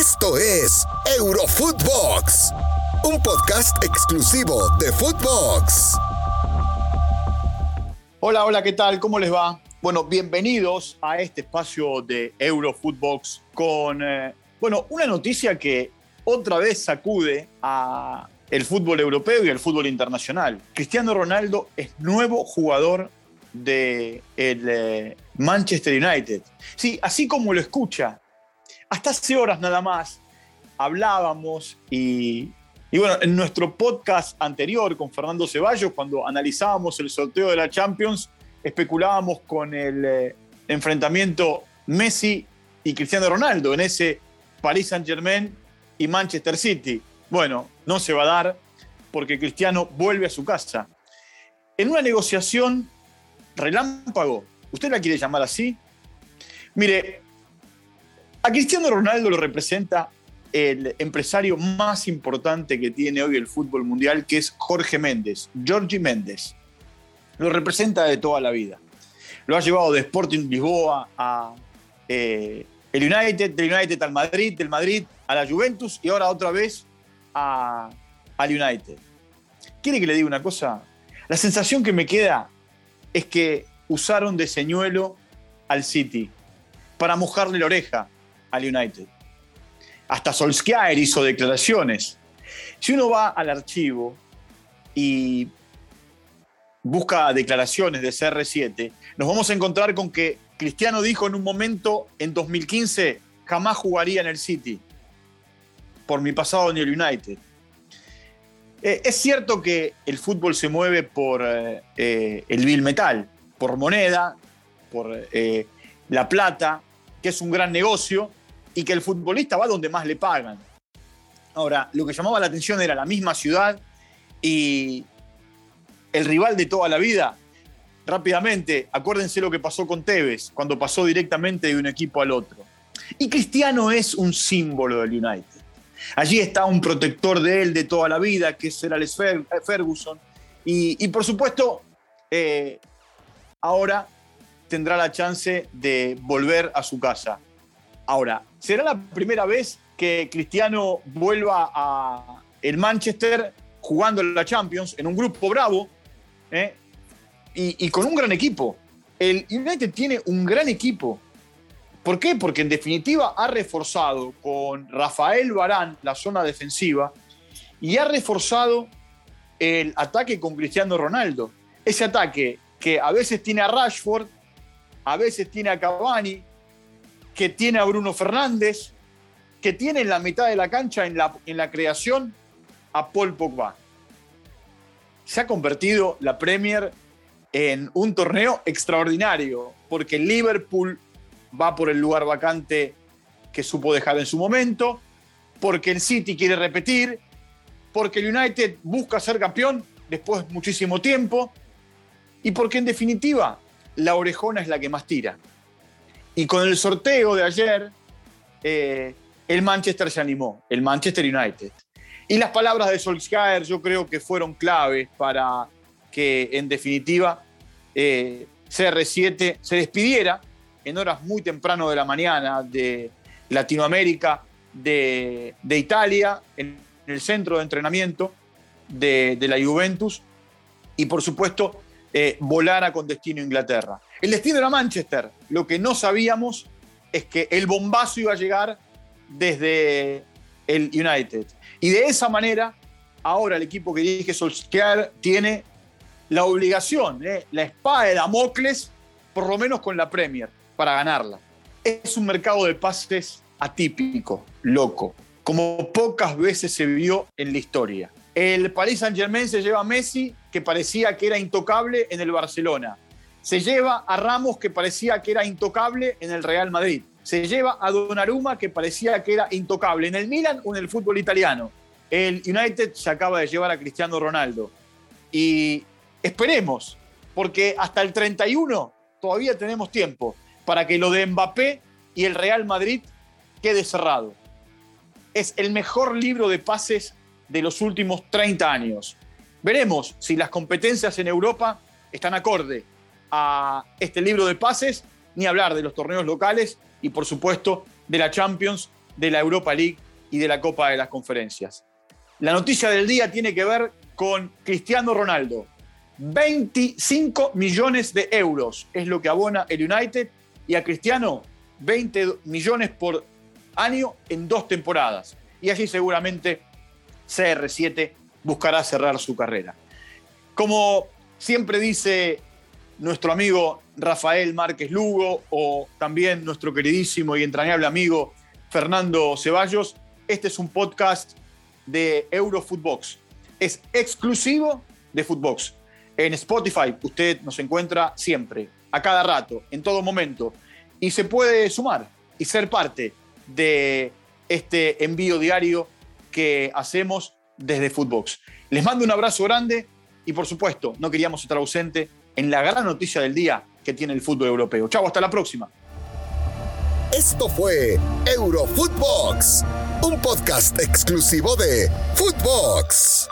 Esto es Eurofootbox, un podcast exclusivo de Footbox. Hola, hola, ¿qué tal? ¿Cómo les va? Bueno, bienvenidos a este espacio de Eurofootbox con, eh, bueno, una noticia que otra vez sacude a el fútbol europeo y el fútbol internacional. Cristiano Ronaldo es nuevo jugador de el, eh, Manchester United. Sí, así como lo escucha. Hasta hace horas nada más hablábamos y, bueno, en nuestro podcast anterior con Fernando Ceballos, cuando analizábamos el sorteo de la Champions, especulábamos con el eh, enfrentamiento Messi y Cristiano Ronaldo en ese Paris Saint-Germain y Manchester City. Bueno, no se va a dar porque Cristiano vuelve a su casa. En una negociación relámpago, ¿usted la quiere llamar así? Mire, a Cristiano Ronaldo lo representa el empresario más importante que tiene hoy el fútbol mundial, que es Jorge Méndez, Georgie Méndez. Lo representa de toda la vida. Lo ha llevado de Sporting Lisboa a eh, el United, del United al Madrid, del Madrid a la Juventus y ahora otra vez a, al United. ¿Quiere que le diga una cosa? La sensación que me queda es que usaron de señuelo al City para mojarle la oreja al United. Hasta Solskjaer hizo declaraciones. Si uno va al archivo y busca declaraciones de CR7, nos vamos a encontrar con que Cristiano dijo en un momento, en 2015, jamás jugaría en el City, por mi pasado en el United. Eh, es cierto que el fútbol se mueve por eh, eh, el bill metal, por moneda, por la plata, que es un gran negocio y que el futbolista va donde más le pagan. Ahora, lo que llamaba la atención era la misma ciudad y el rival de toda la vida. Rápidamente, acuérdense lo que pasó con Tevez, cuando pasó directamente de un equipo al otro. Y Cristiano es un símbolo del United. Allí está un protector de él de toda la vida, que es Alex Ferguson. Y, por supuesto, eh, ahora tendrá la chance de volver a su casa. Ahora, ¿será la primera vez que Cristiano vuelva a el Manchester jugando la Champions en un grupo bravo eh? y, y con un gran equipo? El United tiene un gran equipo ¿Por qué? Porque en definitiva ha reforzado con Rafael Barán la zona defensiva y ha reforzado el ataque con Cristiano Ronaldo. Ese ataque que a veces tiene a Rashford, a veces tiene a Cavani, que tiene a Bruno Fernández, que tiene en la mitad de la cancha en la, en la creación a Paul Pogba. Se ha convertido la Premier en un torneo extraordinario, porque Liverpool va por el lugar vacante que supo dejar en su momento, porque el City quiere repetir, porque el United busca ser campeón después de muchísimo tiempo, y porque en definitiva la orejona es la que más tira. Y con el sorteo de ayer, eh, el Manchester se animó, el Manchester United. Y las palabras de Solskjaer yo creo que fueron claves para que en definitiva eh, CR7 se despidiera en horas muy temprano de la mañana de Latinoamérica, de, Italia, en el centro de entrenamiento de, la Juventus y por supuesto eh, volara con destino a Inglaterra. El destino era Manchester. Lo que no sabíamos es que el bombazo iba a llegar desde el United. Y de esa manera, ahora el equipo que dirige Solskjaer tiene la obligación, eh, la espada de Damocles, por lo menos con la Premier para ganarla. Es un mercado de pases atípico, loco, como pocas veces se vio en la historia. El Paris Saint-Germain se lleva a Messi, que parecía que era intocable en el Barcelona. Se lleva a Ramos, que parecía que era intocable en el Real Madrid. Se lleva a Donnarumma, que parecía que era intocable en el Milan o en el fútbol italiano. El United se acaba de llevar a Cristiano Ronaldo. Y esperemos, porque hasta el 31 todavía tenemos tiempo para que lo de Mbappé y el Real Madrid quede cerrado. Es el mejor libro de pases de los últimos 30 años. Veremos si las competencias en Europa están acorde a este libro de pases, ni hablar de los torneos locales y por supuesto de la Champions de la Europa League y de la Copa de las Conferencias. La noticia del día tiene que ver con Cristiano Ronaldo. 25 millones de euros es lo que abona el United y a Cristiano 20 millones por año en dos temporadas. Y así seguramente CR7 buscará cerrar su carrera. Como siempre dice nuestro amigo Rafael Márquez Lugo o también nuestro queridísimo y entrañable amigo Fernando Ceballos, este es un podcast de Eurofootbox. Es exclusivo de Footbox. En Spotify usted nos encuentra siempre, a cada rato, en todo momento, y se puede sumar y ser parte de este envío diario que hacemos desde Footbox. Les mando un abrazo grande y por supuesto no queríamos estar ausente en la gran noticia del día que tiene el fútbol europeo. Chau, hasta la próxima. Esto fue Eurofootbox, un podcast exclusivo de Footbox.